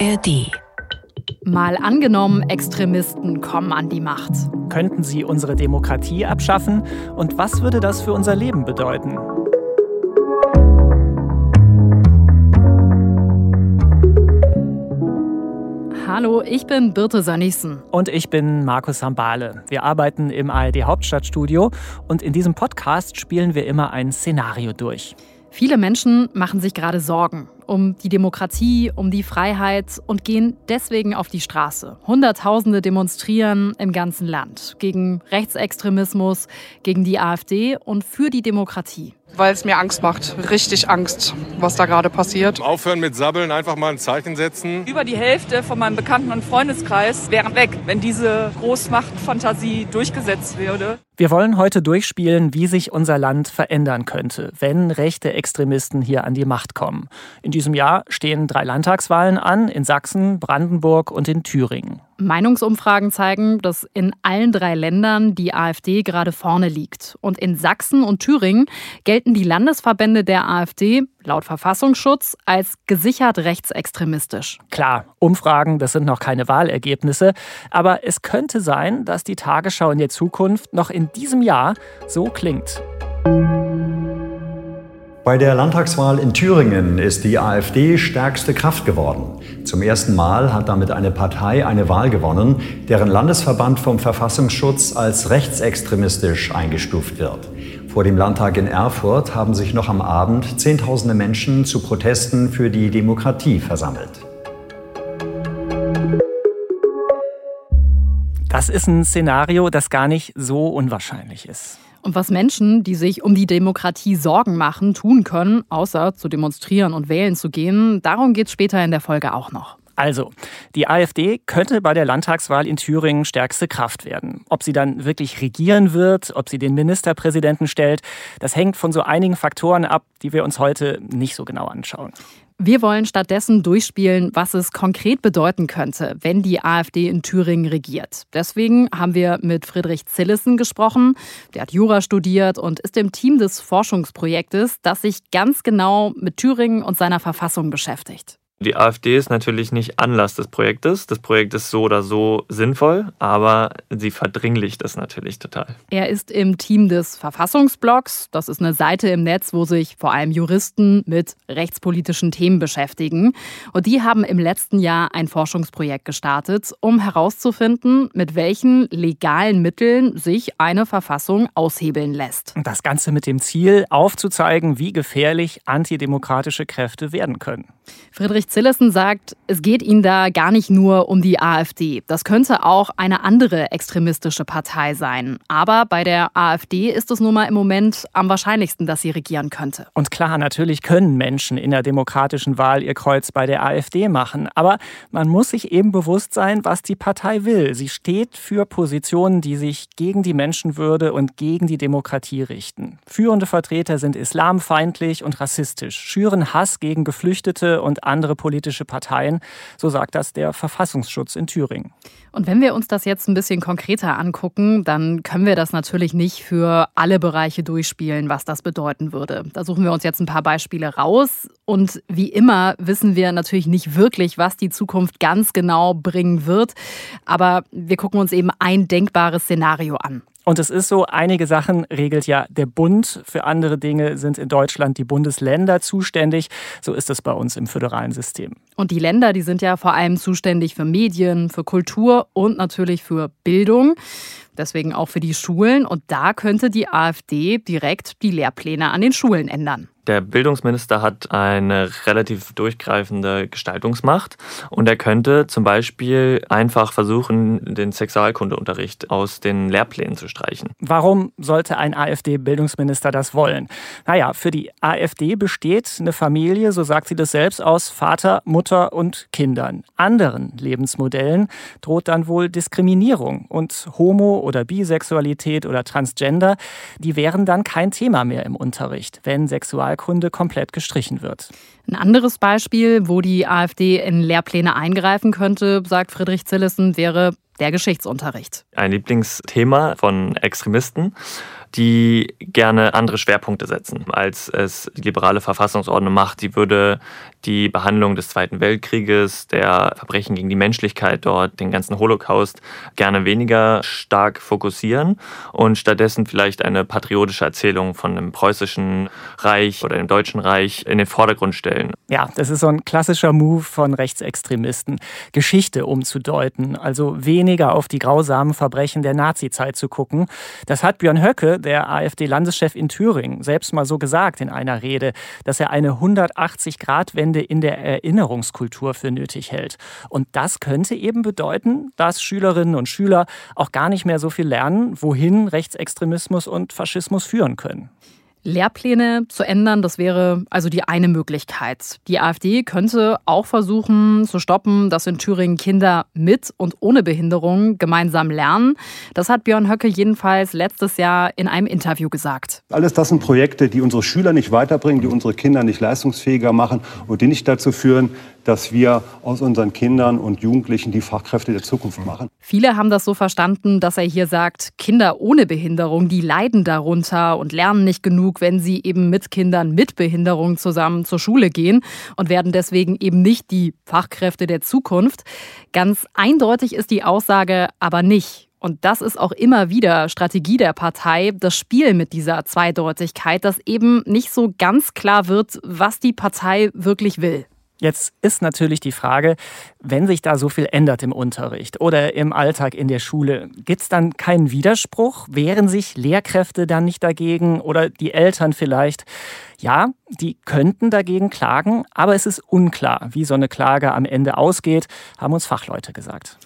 ARD. Mal angenommen, Extremisten kommen an die Macht. Könnten sie unsere Demokratie abschaffen? Und was würde das für unser Leben bedeuten? Hallo, ich bin Birte Sönnigsen. Und ich bin Markus Hambale. Wir arbeiten im ARD Hauptstadtstudio und in diesem Podcast spielen wir immer ein Szenario durch. Viele Menschen machen sich gerade Sorgen um die Demokratie, um die Freiheit und gehen deswegen auf die Straße. Hunderttausende demonstrieren im ganzen Land gegen Rechtsextremismus, gegen die AfD und für die Demokratie. Weil es mir Angst macht, richtig Angst, was da gerade passiert. Aufhören mit Sabbeln, einfach mal ein Zeichen setzen. Über die Hälfte von meinem Bekannten- und Freundeskreis wären weg, wenn diese Großmachtfantasie durchgesetzt würde. Wir wollen heute durchspielen, wie sich unser Land verändern könnte, wenn rechte Extremisten hier an die Macht kommen. In diesem Jahr stehen drei Landtagswahlen an in Sachsen, Brandenburg und in Thüringen. Meinungsumfragen zeigen, dass in allen drei Ländern die AfD gerade vorne liegt. Und in Sachsen und Thüringen gelten die Landesverbände der AfD laut Verfassungsschutz als gesichert rechtsextremistisch. Klar, Umfragen, das sind noch keine Wahlergebnisse, aber es könnte sein, dass die Tagesschau in der Zukunft noch in diesem Jahr so klingt. Bei der Landtagswahl in Thüringen ist die AfD stärkste Kraft geworden. Zum ersten Mal hat damit eine Partei eine Wahl gewonnen, deren Landesverband vom Verfassungsschutz als rechtsextremistisch eingestuft wird. Vor dem Landtag in Erfurt haben sich noch am Abend Zehntausende Menschen zu Protesten für die Demokratie versammelt. Das ist ein Szenario, das gar nicht so unwahrscheinlich ist. Und was Menschen, die sich um die Demokratie Sorgen machen, tun können, außer zu demonstrieren und wählen zu gehen, darum geht es später in der Folge auch noch. Also, die AfD könnte bei der Landtagswahl in Thüringen stärkste Kraft werden. Ob sie dann wirklich regieren wird, ob sie den Ministerpräsidenten stellt, das hängt von so einigen Faktoren ab, die wir uns heute nicht so genau anschauen. Wir wollen stattdessen durchspielen, was es konkret bedeuten könnte, wenn die AfD in Thüringen regiert. Deswegen haben wir mit Friedrich Zillessen gesprochen. Der hat Jura studiert und ist im Team des Forschungsprojektes, das sich ganz genau mit Thüringen und seiner Verfassung beschäftigt. Die AfD ist natürlich nicht Anlass des Projektes. Das Projekt ist so oder so sinnvoll, aber sie verdringlicht es natürlich total. Er ist im Team des Verfassungsblocks. Das ist eine Seite im Netz, wo sich vor allem Juristen mit rechtspolitischen Themen beschäftigen. Und die haben im letzten Jahr ein Forschungsprojekt gestartet, um herauszufinden, mit welchen legalen Mitteln sich eine Verfassung aushebeln lässt. Das Ganze mit dem Ziel, aufzuzeigen, wie gefährlich antidemokratische Kräfte werden können. Friedrich Zillessen sagt, es geht ihnen da gar nicht nur um die AfD. Das könnte auch eine andere extremistische Partei sein. Aber bei der AfD ist es nun mal im Moment am wahrscheinlichsten, dass sie regieren könnte. Und klar, natürlich können Menschen in der demokratischen Wahl ihr Kreuz bei der AfD machen. Aber man muss sich eben bewusst sein, was die Partei will. Sie steht für Positionen, die sich gegen die Menschenwürde und gegen die Demokratie richten. Führende Vertreter sind islamfeindlich und rassistisch, schüren Hass gegen Geflüchtete und andere politische Parteien. So sagt das der Verfassungsschutz in Thüringen. Und wenn wir uns das jetzt ein bisschen konkreter angucken, dann können wir das natürlich nicht für alle Bereiche durchspielen, was das bedeuten würde. Da suchen wir uns jetzt ein paar Beispiele raus. Und wie immer wissen wir natürlich nicht wirklich, was die Zukunft ganz genau bringen wird. Aber wir gucken uns eben ein denkbares Szenario an. Und es ist so, einige Sachen regelt ja der Bund, für andere Dinge sind in Deutschland die Bundesländer zuständig. So ist es bei uns im föderalen System. Und die Länder, die sind ja vor allem zuständig für Medien, für Kultur und natürlich für Bildung. Deswegen auch für die Schulen. Und da könnte die AfD direkt die Lehrpläne an den Schulen ändern. Der Bildungsminister hat eine relativ durchgreifende Gestaltungsmacht und er könnte zum Beispiel einfach versuchen, den Sexualkundeunterricht aus den Lehrplänen zu streichen. Warum sollte ein AfD-Bildungsminister das wollen? Naja, für die AfD besteht eine Familie, so sagt sie das selbst, aus Vater, Mutter und Kindern. Anderen Lebensmodellen droht dann wohl Diskriminierung und Homo- oder Bisexualität oder Transgender, die wären dann kein Thema mehr im Unterricht, wenn Sexualkunde komplett gestrichen wird. Ein anderes Beispiel, wo die AfD in Lehrpläne eingreifen könnte, sagt Friedrich Zillessen, wäre der Geschichtsunterricht. Ein Lieblingsthema von Extremisten. Die gerne andere Schwerpunkte setzen, als es die liberale Verfassungsordnung macht. Sie würde die Behandlung des Zweiten Weltkrieges, der Verbrechen gegen die Menschlichkeit dort, den ganzen Holocaust gerne weniger stark fokussieren und stattdessen vielleicht eine patriotische Erzählung von einem preußischen Reich oder dem Deutschen Reich in den Vordergrund stellen. Ja, das ist so ein klassischer Move von Rechtsextremisten, Geschichte umzudeuten, also weniger auf die grausamen Verbrechen der Nazizeit zu gucken. Das hat Björn Höcke, der AfD-Landeschef in Thüringen, selbst mal so gesagt in einer Rede, dass er eine 180-Grad-Wende in der Erinnerungskultur für nötig hält. Und das könnte eben bedeuten, dass Schülerinnen und Schüler auch gar nicht mehr so viel lernen, wohin Rechtsextremismus und Faschismus führen können. Lehrpläne zu ändern, das wäre also die eine Möglichkeit. Die AfD könnte auch versuchen zu stoppen, dass in Thüringen Kinder mit und ohne Behinderung gemeinsam lernen. Das hat Björn Höcke jedenfalls letztes Jahr in einem Interview gesagt. Alles das sind Projekte, die unsere Schüler nicht weiterbringen, die unsere Kinder nicht leistungsfähiger machen und die nicht dazu führen, dass wir aus unseren Kindern und Jugendlichen die Fachkräfte der Zukunft machen. Viele haben das so verstanden, dass er hier sagt, Kinder ohne Behinderung, die leiden darunter und lernen nicht genug, wenn sie eben mit Kindern mit Behinderung zusammen zur Schule gehen und werden deswegen eben nicht die Fachkräfte der Zukunft. Ganz eindeutig ist die Aussage aber nicht. Und das ist auch immer wieder Strategie der Partei, das Spiel mit dieser Zweideutigkeit, dass eben nicht so ganz klar wird, was die Partei wirklich will. Jetzt ist natürlich die Frage, wenn sich da so viel ändert im Unterricht oder im Alltag in der Schule, gibt es dann keinen Widerspruch? Wehren sich Lehrkräfte dann nicht dagegen oder die Eltern vielleicht? Ja, die könnten dagegen klagen, aber es ist unklar, wie so eine Klage am Ende ausgeht, haben uns Fachleute gesagt.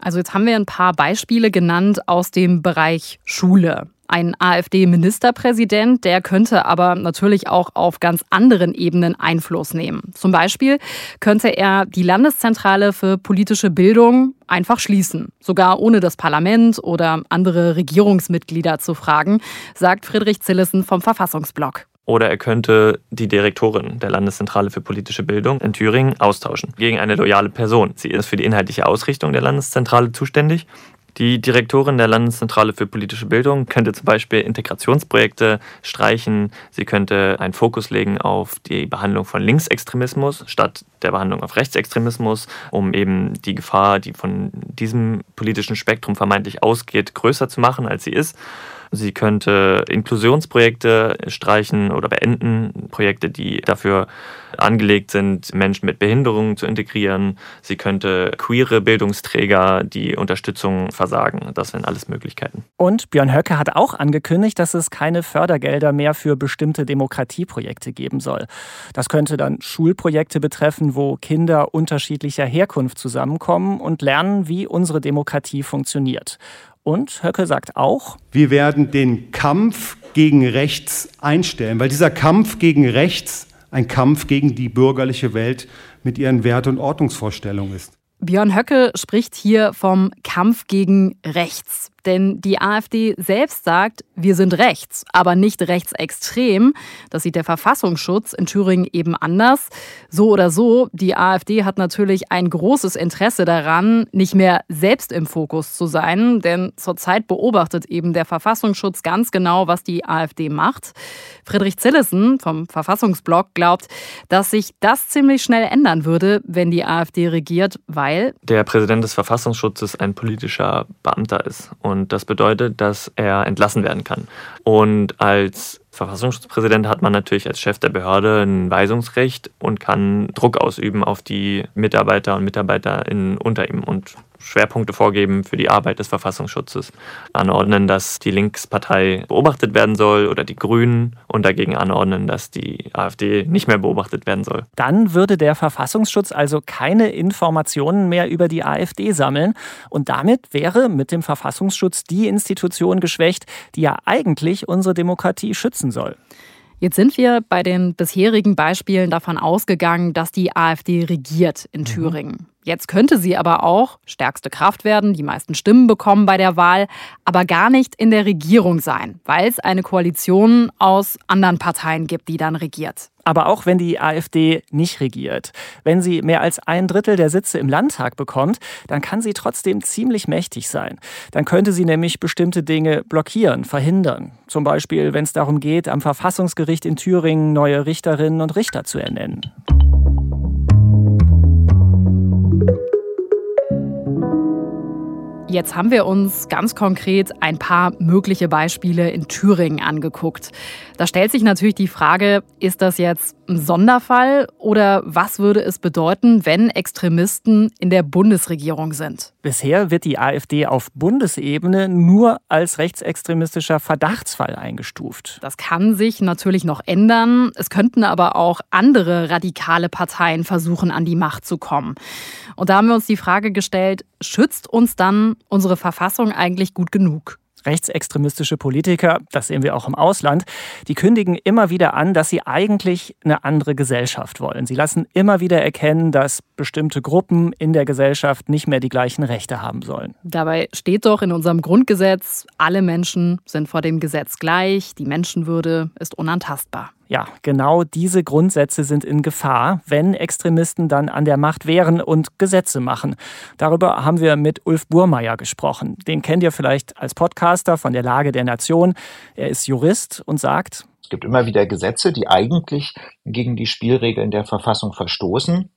Also jetzt haben wir ein paar Beispiele genannt aus dem Bereich Schule ein AfD-Ministerpräsident, der könnte aber natürlich auch auf ganz anderen Ebenen Einfluss nehmen. Zum Beispiel könnte er die Landeszentrale für politische Bildung einfach schließen, sogar ohne das Parlament oder andere Regierungsmitglieder zu fragen, sagt Friedrich Zillessen vom Verfassungsblock. Oder er könnte die Direktorin der Landeszentrale für politische Bildung in Thüringen austauschen gegen eine loyale Person. Sie ist für die inhaltliche Ausrichtung der Landeszentrale zuständig die Direktorin der Landeszentrale für politische Bildung könnte zum Beispiel Integrationsprojekte streichen. Sie könnte einen Fokus legen auf die Behandlung von Linksextremismus statt der Behandlung auf Rechtsextremismus, um eben die Gefahr, die von diesem politischen Spektrum vermeintlich ausgeht, größer zu machen, als sie ist. Sie könnte Inklusionsprojekte streichen oder beenden, Projekte, die dafür angelegt sind, Menschen mit Behinderungen zu integrieren. Sie könnte queere Bildungsträger die Unterstützung versagen. Das wären alles Möglichkeiten. Und Björn Höcke hat auch angekündigt, dass es keine Fördergelder mehr für bestimmte Demokratieprojekte geben soll. Das könnte dann Schulprojekte betreffen, wo Kinder unterschiedlicher Herkunft zusammenkommen und lernen, wie unsere Demokratie funktioniert. Und Höcke sagt auch, wir werden den Kampf gegen rechts einstellen, weil dieser Kampf gegen rechts ein Kampf gegen die bürgerliche Welt mit ihren Wert- und Ordnungsvorstellungen ist. Björn Höcke spricht hier vom Kampf gegen rechts. Denn die AfD selbst sagt, wir sind rechts, aber nicht rechtsextrem. Das sieht der Verfassungsschutz in Thüringen eben anders. So oder so, die AfD hat natürlich ein großes Interesse daran, nicht mehr selbst im Fokus zu sein. Denn zurzeit beobachtet eben der Verfassungsschutz ganz genau, was die AfD macht. Friedrich Zillessen vom Verfassungsblock glaubt, dass sich das ziemlich schnell ändern würde, wenn die AfD regiert, weil der Präsident des Verfassungsschutzes ein politischer Beamter ist. Und das bedeutet, dass er entlassen werden kann. Und als Verfassungsschutzpräsident hat man natürlich als Chef der Behörde ein Weisungsrecht und kann Druck ausüben auf die Mitarbeiter und Mitarbeiterinnen unter ihm. Und Schwerpunkte vorgeben für die Arbeit des Verfassungsschutzes, anordnen, dass die Linkspartei beobachtet werden soll oder die Grünen und dagegen anordnen, dass die AfD nicht mehr beobachtet werden soll. Dann würde der Verfassungsschutz also keine Informationen mehr über die AfD sammeln und damit wäre mit dem Verfassungsschutz die Institution geschwächt, die ja eigentlich unsere Demokratie schützen soll. Jetzt sind wir bei den bisherigen Beispielen davon ausgegangen, dass die AfD regiert in mhm. Thüringen. Jetzt könnte sie aber auch stärkste Kraft werden, die meisten Stimmen bekommen bei der Wahl, aber gar nicht in der Regierung sein, weil es eine Koalition aus anderen Parteien gibt, die dann regiert. Aber auch wenn die AfD nicht regiert, wenn sie mehr als ein Drittel der Sitze im Landtag bekommt, dann kann sie trotzdem ziemlich mächtig sein. Dann könnte sie nämlich bestimmte Dinge blockieren, verhindern. Zum Beispiel, wenn es darum geht, am Verfassungsgericht in Thüringen neue Richterinnen und Richter zu ernennen. Jetzt haben wir uns ganz konkret ein paar mögliche Beispiele in Thüringen angeguckt. Da stellt sich natürlich die Frage, ist das jetzt ein Sonderfall oder was würde es bedeuten, wenn Extremisten in der Bundesregierung sind? Bisher wird die AfD auf Bundesebene nur als rechtsextremistischer Verdachtsfall eingestuft. Das kann sich natürlich noch ändern. Es könnten aber auch andere radikale Parteien versuchen, an die Macht zu kommen. Und da haben wir uns die Frage gestellt, schützt uns dann unsere Verfassung eigentlich gut genug? Rechtsextremistische Politiker, das sehen wir auch im Ausland, die kündigen immer wieder an, dass sie eigentlich eine andere Gesellschaft wollen. Sie lassen immer wieder erkennen, dass bestimmte Gruppen in der Gesellschaft nicht mehr die gleichen Rechte haben sollen. Dabei steht doch in unserem Grundgesetz, alle Menschen sind vor dem Gesetz gleich, die Menschenwürde ist unantastbar. Ja, genau diese Grundsätze sind in Gefahr, wenn Extremisten dann an der Macht wären und Gesetze machen. Darüber haben wir mit Ulf Burmeier gesprochen. Den kennt ihr vielleicht als Podcaster von der Lage der Nation. Er ist Jurist und sagt, es gibt immer wieder Gesetze, die eigentlich gegen die Spielregeln der Verfassung verstoßen.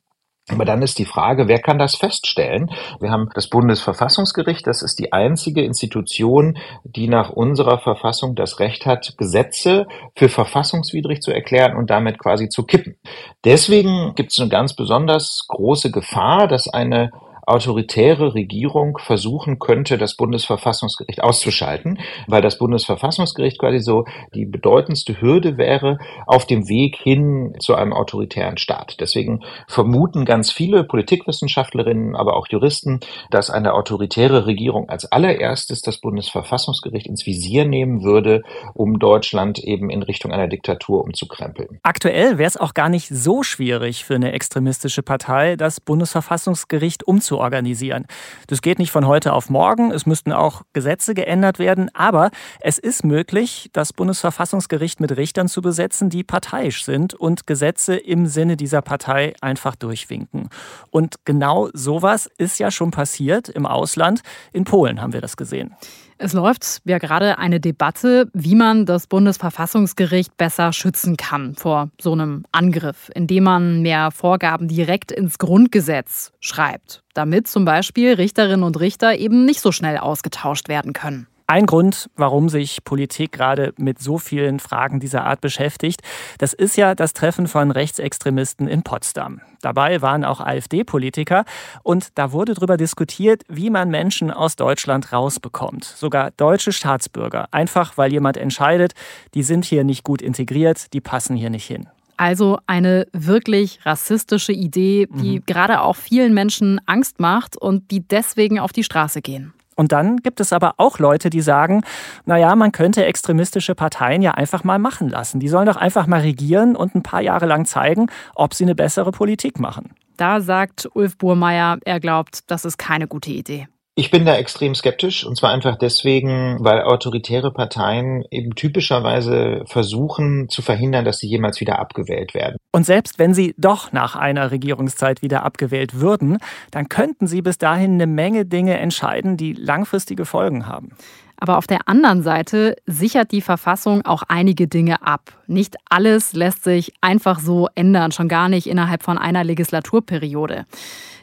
Aber dann ist die Frage, wer kann das feststellen? Wir haben das Bundesverfassungsgericht, das ist die einzige Institution, die nach unserer Verfassung das Recht hat, Gesetze für verfassungswidrig zu erklären und damit quasi zu kippen. Deswegen gibt es eine ganz besonders große Gefahr, dass eine autoritäre Regierung versuchen könnte, das Bundesverfassungsgericht auszuschalten, weil das Bundesverfassungsgericht quasi so die bedeutendste Hürde wäre auf dem Weg hin zu einem autoritären Staat. Deswegen vermuten ganz viele Politikwissenschaftlerinnen, aber auch Juristen, dass eine autoritäre Regierung als allererstes das Bundesverfassungsgericht ins Visier nehmen würde, um Deutschland eben in Richtung einer Diktatur umzukrempeln. Aktuell wäre es auch gar nicht so schwierig für eine extremistische Partei, das Bundesverfassungsgericht umzukrempeln zu organisieren. Das geht nicht von heute auf morgen. Es müssten auch Gesetze geändert werden. Aber es ist möglich, das Bundesverfassungsgericht mit Richtern zu besetzen, die parteiisch sind und Gesetze im Sinne dieser Partei einfach durchwinken. Und genau sowas ist ja schon passiert im Ausland. In Polen haben wir das gesehen. Es läuft ja gerade eine Debatte, wie man das Bundesverfassungsgericht besser schützen kann vor so einem Angriff, indem man mehr Vorgaben direkt ins Grundgesetz schreibt, damit zum Beispiel Richterinnen und Richter eben nicht so schnell ausgetauscht werden können. Ein Grund, warum sich Politik gerade mit so vielen Fragen dieser Art beschäftigt, das ist ja das Treffen von Rechtsextremisten in Potsdam. Dabei waren auch AfD-Politiker und da wurde darüber diskutiert, wie man Menschen aus Deutschland rausbekommt. Sogar deutsche Staatsbürger. Einfach weil jemand entscheidet, die sind hier nicht gut integriert, die passen hier nicht hin. Also eine wirklich rassistische Idee, die mhm. gerade auch vielen Menschen Angst macht und die deswegen auf die Straße gehen. Und dann gibt es aber auch Leute, die sagen, naja, man könnte extremistische Parteien ja einfach mal machen lassen. Die sollen doch einfach mal regieren und ein paar Jahre lang zeigen, ob sie eine bessere Politik machen. Da sagt Ulf Burmeier, er glaubt, das ist keine gute Idee. Ich bin da extrem skeptisch und zwar einfach deswegen, weil autoritäre Parteien eben typischerweise versuchen zu verhindern, dass sie jemals wieder abgewählt werden. Und selbst wenn sie doch nach einer Regierungszeit wieder abgewählt würden, dann könnten sie bis dahin eine Menge Dinge entscheiden, die langfristige Folgen haben. Aber auf der anderen Seite sichert die Verfassung auch einige Dinge ab. Nicht alles lässt sich einfach so ändern, schon gar nicht innerhalb von einer Legislaturperiode.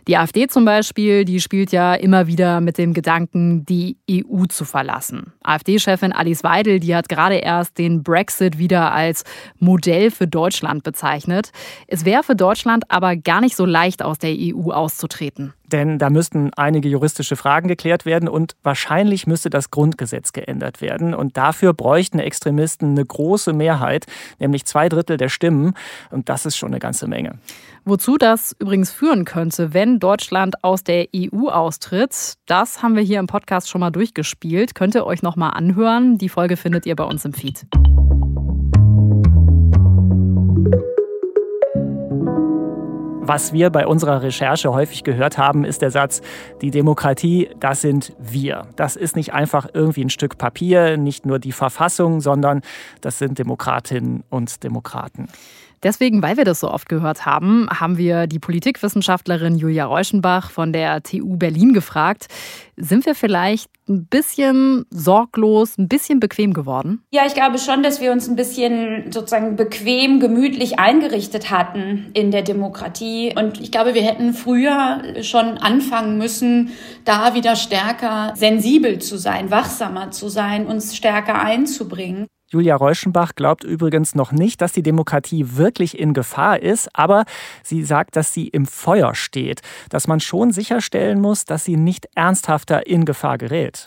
Die AfD zum Beispiel, die spielt ja immer wieder mit dem Gedanken, die EU zu verlassen. AfD-Chefin Alice Weidel, die hat gerade erst den Brexit wieder als Modell für Deutschland bezeichnet. Es wäre für Deutschland aber gar nicht so leicht, aus der EU auszutreten. Denn da müssten einige juristische Fragen geklärt werden und wahrscheinlich müsste das Grundgesetz geändert werden. Und dafür bräuchten Extremisten eine große Mehrheit, nämlich zwei Drittel der Stimmen. Und das ist schon eine ganze Menge. Wozu das übrigens führen könnte, wenn Deutschland aus der EU austritt, das haben wir hier im Podcast schon mal durchgespielt. Könnt ihr euch noch mal anhören. Die Folge findet ihr bei uns im Feed. Was wir bei unserer Recherche häufig gehört haben, ist der Satz, die Demokratie, das sind wir. Das ist nicht einfach irgendwie ein Stück Papier, nicht nur die Verfassung, sondern das sind Demokratinnen und Demokraten. Deswegen, weil wir das so oft gehört haben, haben wir die Politikwissenschaftlerin Julia Reuschenbach von der TU Berlin gefragt, sind wir vielleicht ein bisschen sorglos, ein bisschen bequem geworden? Ja, ich glaube schon, dass wir uns ein bisschen sozusagen bequem, gemütlich eingerichtet hatten in der Demokratie. Und ich glaube, wir hätten früher schon anfangen müssen, da wieder stärker sensibel zu sein, wachsamer zu sein, uns stärker einzubringen. Julia Reuschenbach glaubt übrigens noch nicht, dass die Demokratie wirklich in Gefahr ist, aber sie sagt, dass sie im Feuer steht, dass man schon sicherstellen muss, dass sie nicht ernsthafter in Gefahr gerät.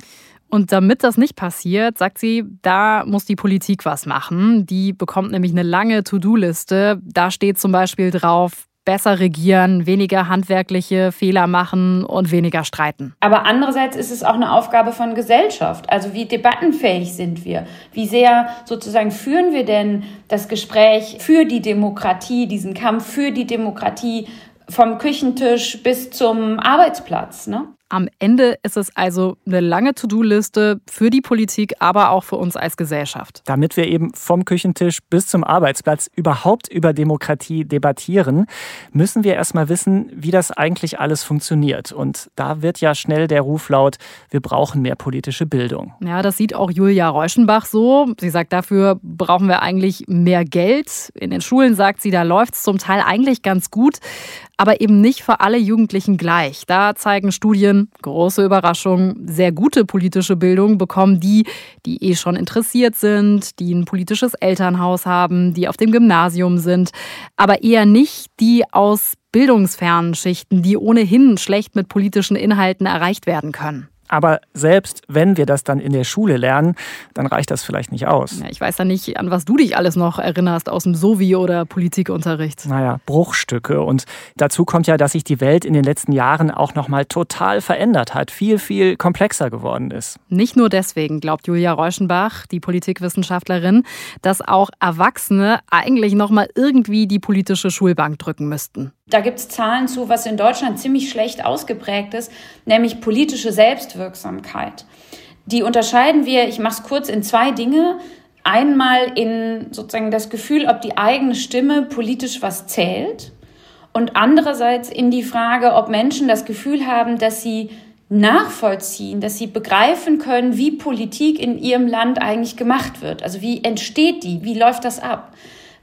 Und damit das nicht passiert, sagt sie, da muss die Politik was machen. Die bekommt nämlich eine lange To-Do-Liste. Da steht zum Beispiel drauf, besser regieren, weniger handwerkliche Fehler machen und weniger streiten. Aber andererseits ist es auch eine Aufgabe von Gesellschaft. Also wie debattenfähig sind wir? Wie sehr sozusagen führen wir denn das Gespräch für die Demokratie, diesen Kampf für die Demokratie vom Küchentisch bis zum Arbeitsplatz? Ne? Am Ende ist es also eine lange To-Do-Liste für die Politik, aber auch für uns als Gesellschaft. Damit wir eben vom Küchentisch bis zum Arbeitsplatz überhaupt über Demokratie debattieren, müssen wir erstmal wissen, wie das eigentlich alles funktioniert. Und da wird ja schnell der Ruf laut, wir brauchen mehr politische Bildung. Ja, das sieht auch Julia Reuschenbach so. Sie sagt, dafür brauchen wir eigentlich mehr Geld. In den Schulen sagt sie, da läuft es zum Teil eigentlich ganz gut aber eben nicht für alle Jugendlichen gleich. Da zeigen Studien, große Überraschung, sehr gute politische Bildung bekommen die, die eh schon interessiert sind, die ein politisches Elternhaus haben, die auf dem Gymnasium sind, aber eher nicht die aus bildungsfernen Schichten, die ohnehin schlecht mit politischen Inhalten erreicht werden können. Aber selbst wenn wir das dann in der Schule lernen, dann reicht das vielleicht nicht aus. Ja, ich weiß ja nicht, an was du dich alles noch erinnerst aus dem Sovi- oder Politikunterricht. Naja, Bruchstücke. Und dazu kommt ja, dass sich die Welt in den letzten Jahren auch nochmal total verändert hat, viel, viel komplexer geworden ist. Nicht nur deswegen, glaubt Julia Reuschenbach, die Politikwissenschaftlerin, dass auch Erwachsene eigentlich nochmal irgendwie die politische Schulbank drücken müssten. Da gibt es Zahlen zu, was in Deutschland ziemlich schlecht ausgeprägt ist, nämlich politische Selbstwirksamkeit. Die unterscheiden wir, ich mache es kurz, in zwei Dinge. Einmal in sozusagen das Gefühl, ob die eigene Stimme politisch was zählt und andererseits in die Frage, ob Menschen das Gefühl haben, dass sie nachvollziehen, dass sie begreifen können, wie Politik in ihrem Land eigentlich gemacht wird. Also wie entsteht die, wie läuft das ab.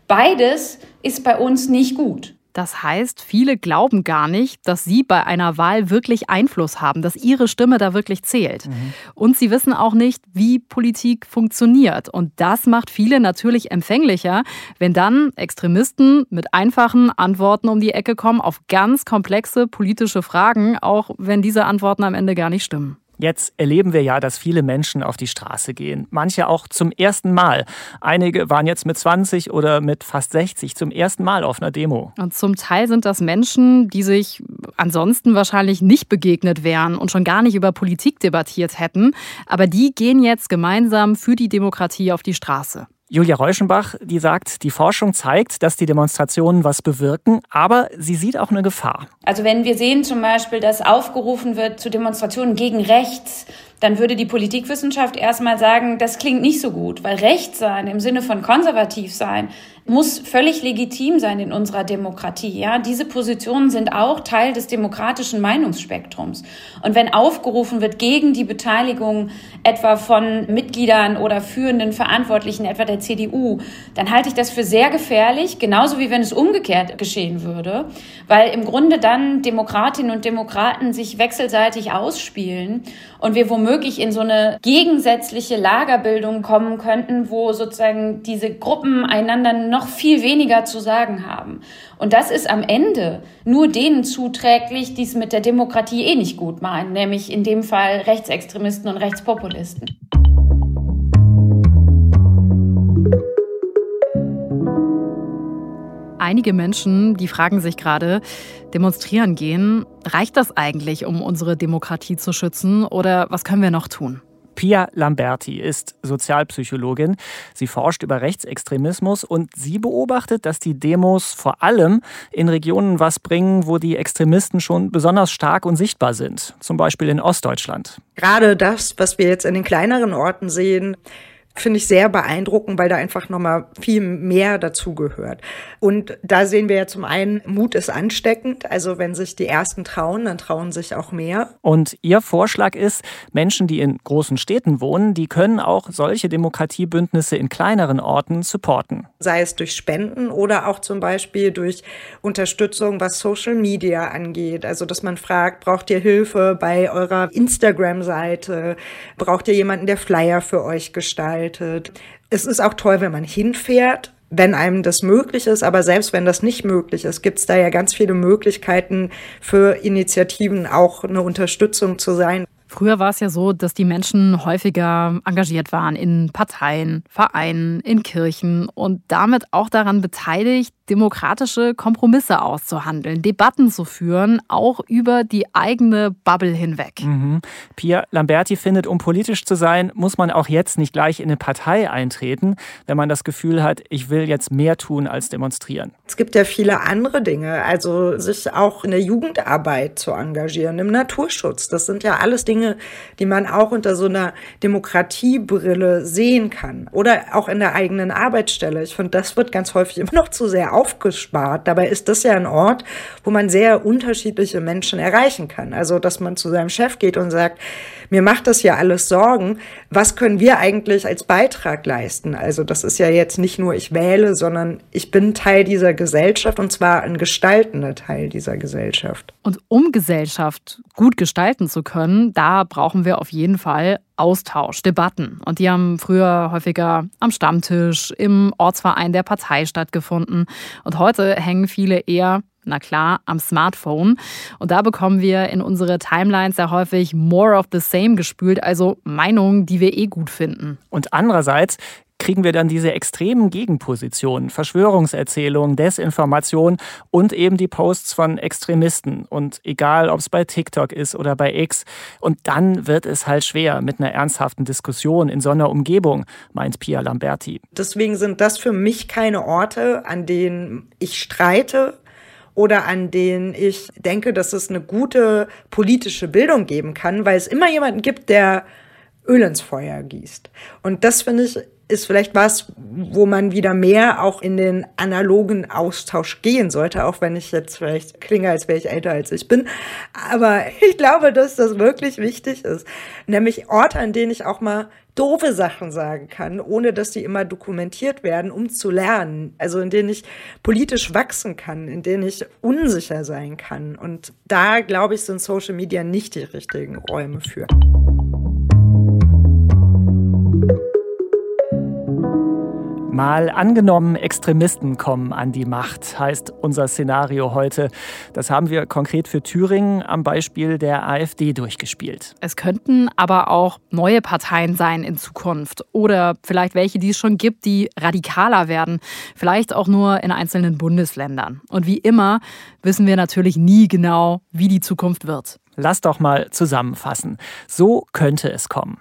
Beides ist bei uns nicht gut. Das heißt, viele glauben gar nicht, dass sie bei einer Wahl wirklich Einfluss haben, dass ihre Stimme da wirklich zählt. Mhm. Und sie wissen auch nicht, wie Politik funktioniert. Und das macht viele natürlich empfänglicher, wenn dann Extremisten mit einfachen Antworten um die Ecke kommen auf ganz komplexe politische Fragen, auch wenn diese Antworten am Ende gar nicht stimmen. Jetzt erleben wir ja, dass viele Menschen auf die Straße gehen. Manche auch zum ersten Mal. Einige waren jetzt mit 20 oder mit fast 60 zum ersten Mal auf einer Demo. Und zum Teil sind das Menschen, die sich ansonsten wahrscheinlich nicht begegnet wären und schon gar nicht über Politik debattiert hätten. Aber die gehen jetzt gemeinsam für die Demokratie auf die Straße. Julia Reuschenbach, die sagt, die Forschung zeigt, dass die Demonstrationen was bewirken, aber sie sieht auch eine Gefahr. Also wenn wir sehen zum Beispiel, dass aufgerufen wird zu Demonstrationen gegen rechts, dann würde die Politikwissenschaft erstmal sagen, das klingt nicht so gut, weil Recht sein im Sinne von konservativ sein muss völlig legitim sein in unserer Demokratie. Ja, diese Positionen sind auch Teil des demokratischen Meinungsspektrums. Und wenn aufgerufen wird gegen die Beteiligung etwa von Mitgliedern oder führenden Verantwortlichen, etwa der CDU, dann halte ich das für sehr gefährlich, genauso wie wenn es umgekehrt geschehen würde, weil im Grunde dann Demokratinnen und Demokraten sich wechselseitig ausspielen und wir womöglich in so eine gegensätzliche Lagerbildung kommen könnten, wo sozusagen diese Gruppen einander noch viel weniger zu sagen haben. Und das ist am Ende nur denen zuträglich, die es mit der Demokratie eh nicht gut meinen, nämlich in dem Fall Rechtsextremisten und Rechtspopulisten. Einige Menschen, die fragen sich gerade, demonstrieren gehen, reicht das eigentlich, um unsere Demokratie zu schützen oder was können wir noch tun? Pia Lamberti ist Sozialpsychologin. Sie forscht über Rechtsextremismus und sie beobachtet, dass die Demos vor allem in Regionen was bringen, wo die Extremisten schon besonders stark und sichtbar sind. Zum Beispiel in Ostdeutschland. Gerade das, was wir jetzt in den kleineren Orten sehen, finde ich sehr beeindruckend, weil da einfach nochmal viel mehr dazugehört. Und da sehen wir ja zum einen, Mut ist ansteckend. Also wenn sich die Ersten trauen, dann trauen sich auch mehr. Und Ihr Vorschlag ist, Menschen, die in großen Städten wohnen, die können auch solche Demokratiebündnisse in kleineren Orten supporten. Sei es durch Spenden oder auch zum Beispiel durch Unterstützung, was Social Media angeht. Also dass man fragt, braucht ihr Hilfe bei eurer Instagram-Seite? Braucht ihr jemanden, der Flyer für euch gestaltet? Gestaltet. Es ist auch toll, wenn man hinfährt, wenn einem das möglich ist, aber selbst wenn das nicht möglich ist, gibt es da ja ganz viele Möglichkeiten für Initiativen auch eine Unterstützung zu sein. Früher war es ja so, dass die Menschen häufiger engagiert waren in Parteien, Vereinen, in Kirchen und damit auch daran beteiligt, demokratische Kompromisse auszuhandeln, Debatten zu führen, auch über die eigene Bubble hinweg. Mhm. Pia Lamberti findet, um politisch zu sein, muss man auch jetzt nicht gleich in eine Partei eintreten, wenn man das Gefühl hat, ich will jetzt mehr tun als demonstrieren. Es gibt ja viele andere Dinge, also sich auch in der Jugendarbeit zu engagieren, im Naturschutz. Das sind ja alles Dinge, die man auch unter so einer Demokratiebrille sehen kann. Oder auch in der eigenen Arbeitsstelle. Ich finde, das wird ganz häufig immer noch zu sehr aufgespart. Dabei ist das ja ein Ort, wo man sehr unterschiedliche Menschen erreichen kann. Also, dass man zu seinem Chef geht und sagt, mir macht das ja alles Sorgen. Was können wir eigentlich als Beitrag leisten? Also, das ist ja jetzt nicht nur ich wähle, sondern ich bin Teil dieser Gesellschaft und zwar ein gestaltender Teil dieser Gesellschaft. Und um Gesellschaft gut gestalten zu können, brauchen wir auf jeden Fall Austausch, Debatten. Und die haben früher häufiger am Stammtisch, im Ortsverein der Partei stattgefunden. Und heute hängen viele eher na klar, am Smartphone. Und da bekommen wir in unsere Timelines sehr häufig more of the same gespült, also Meinungen, die wir eh gut finden. Und andererseits kriegen wir dann diese extremen Gegenpositionen, Verschwörungserzählungen, Desinformation und eben die Posts von Extremisten. Und egal, ob es bei TikTok ist oder bei X. Und dann wird es halt schwer mit einer ernsthaften Diskussion in so einer Umgebung, meint Pia Lamberti. Deswegen sind das für mich keine Orte, an denen ich streite, oder an denen ich denke, dass es eine gute politische Bildung geben kann, weil es immer jemanden gibt, der Öl ins Feuer gießt. Und das finde ich ist vielleicht was, wo man wieder mehr auch in den analogen Austausch gehen sollte, auch wenn ich jetzt vielleicht klinge, als wäre ich älter als ich bin. Aber ich glaube, dass das wirklich wichtig ist. Nämlich Orte, an denen ich auch mal doofe Sachen sagen kann, ohne dass die immer dokumentiert werden, um zu lernen. Also in denen ich politisch wachsen kann, in denen ich unsicher sein kann. Und da, glaube ich, sind Social Media nicht die richtigen Räume für. Mal angenommen, Extremisten kommen an die Macht, heißt unser Szenario heute. Das haben wir konkret für Thüringen am Beispiel der AfD durchgespielt. Es könnten aber auch neue Parteien sein in Zukunft oder vielleicht welche, die es schon gibt, die radikaler werden, vielleicht auch nur in einzelnen Bundesländern. Und wie immer wissen wir natürlich nie genau, wie die Zukunft wird. Lass doch mal zusammenfassen. So könnte es kommen.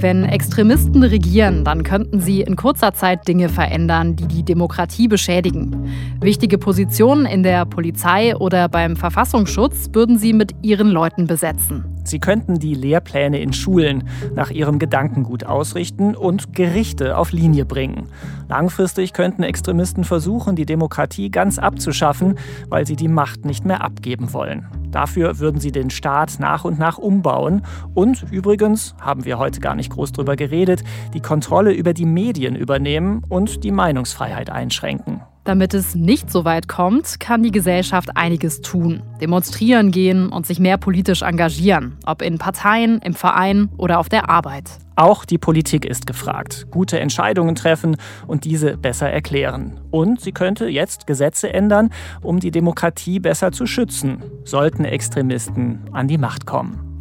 Wenn Extremisten regieren, dann könnten sie in kurzer Zeit Dinge verändern, die die Demokratie beschädigen. Wichtige Positionen in der Polizei oder beim Verfassungsschutz würden sie mit ihren Leuten besetzen. Sie könnten die Lehrpläne in Schulen nach ihrem Gedankengut ausrichten und Gerichte auf Linie bringen. Langfristig könnten Extremisten versuchen, die Demokratie ganz abzuschaffen, weil sie die Macht nicht mehr abgeben wollen. Dafür würden sie den Staat nach und nach umbauen und übrigens, haben wir heute gar nicht groß drüber geredet, die Kontrolle über die Medien übernehmen und die Meinungsfreiheit einschränken. Damit es nicht so weit kommt, kann die Gesellschaft einiges tun. Demonstrieren gehen und sich mehr politisch engagieren, ob in Parteien, im Verein oder auf der Arbeit. Auch die Politik ist gefragt. Gute Entscheidungen treffen und diese besser erklären. Und sie könnte jetzt Gesetze ändern, um die Demokratie besser zu schützen, sollten Extremisten an die Macht kommen.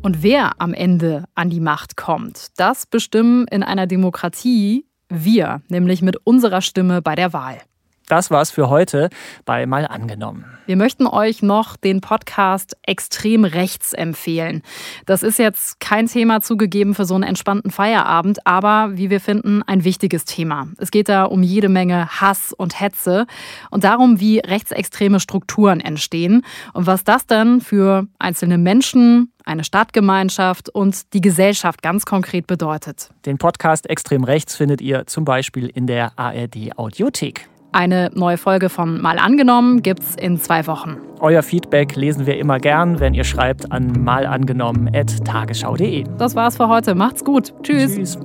Und wer am Ende an die Macht kommt, das bestimmen in einer Demokratie wir, nämlich mit unserer Stimme bei der Wahl. Das war's für heute bei Mal angenommen. Wir möchten euch noch den Podcast Extrem Rechts empfehlen. Das ist jetzt kein Thema zugegeben für so einen entspannten Feierabend, aber wie wir finden, ein wichtiges Thema. Es geht da um jede Menge Hass und Hetze und darum, wie rechtsextreme Strukturen entstehen und was das dann für einzelne Menschen, eine Stadtgemeinschaft und die Gesellschaft ganz konkret bedeutet. Den Podcast Extrem Rechts findet ihr zum Beispiel in der ARD Audiothek. Eine neue Folge von Mal angenommen gibt's in zwei Wochen. Euer Feedback lesen wir immer gern, wenn ihr schreibt an malangenommen.tagesschau.de. Das war's für heute. Macht's gut. Tschüss. Tschüss.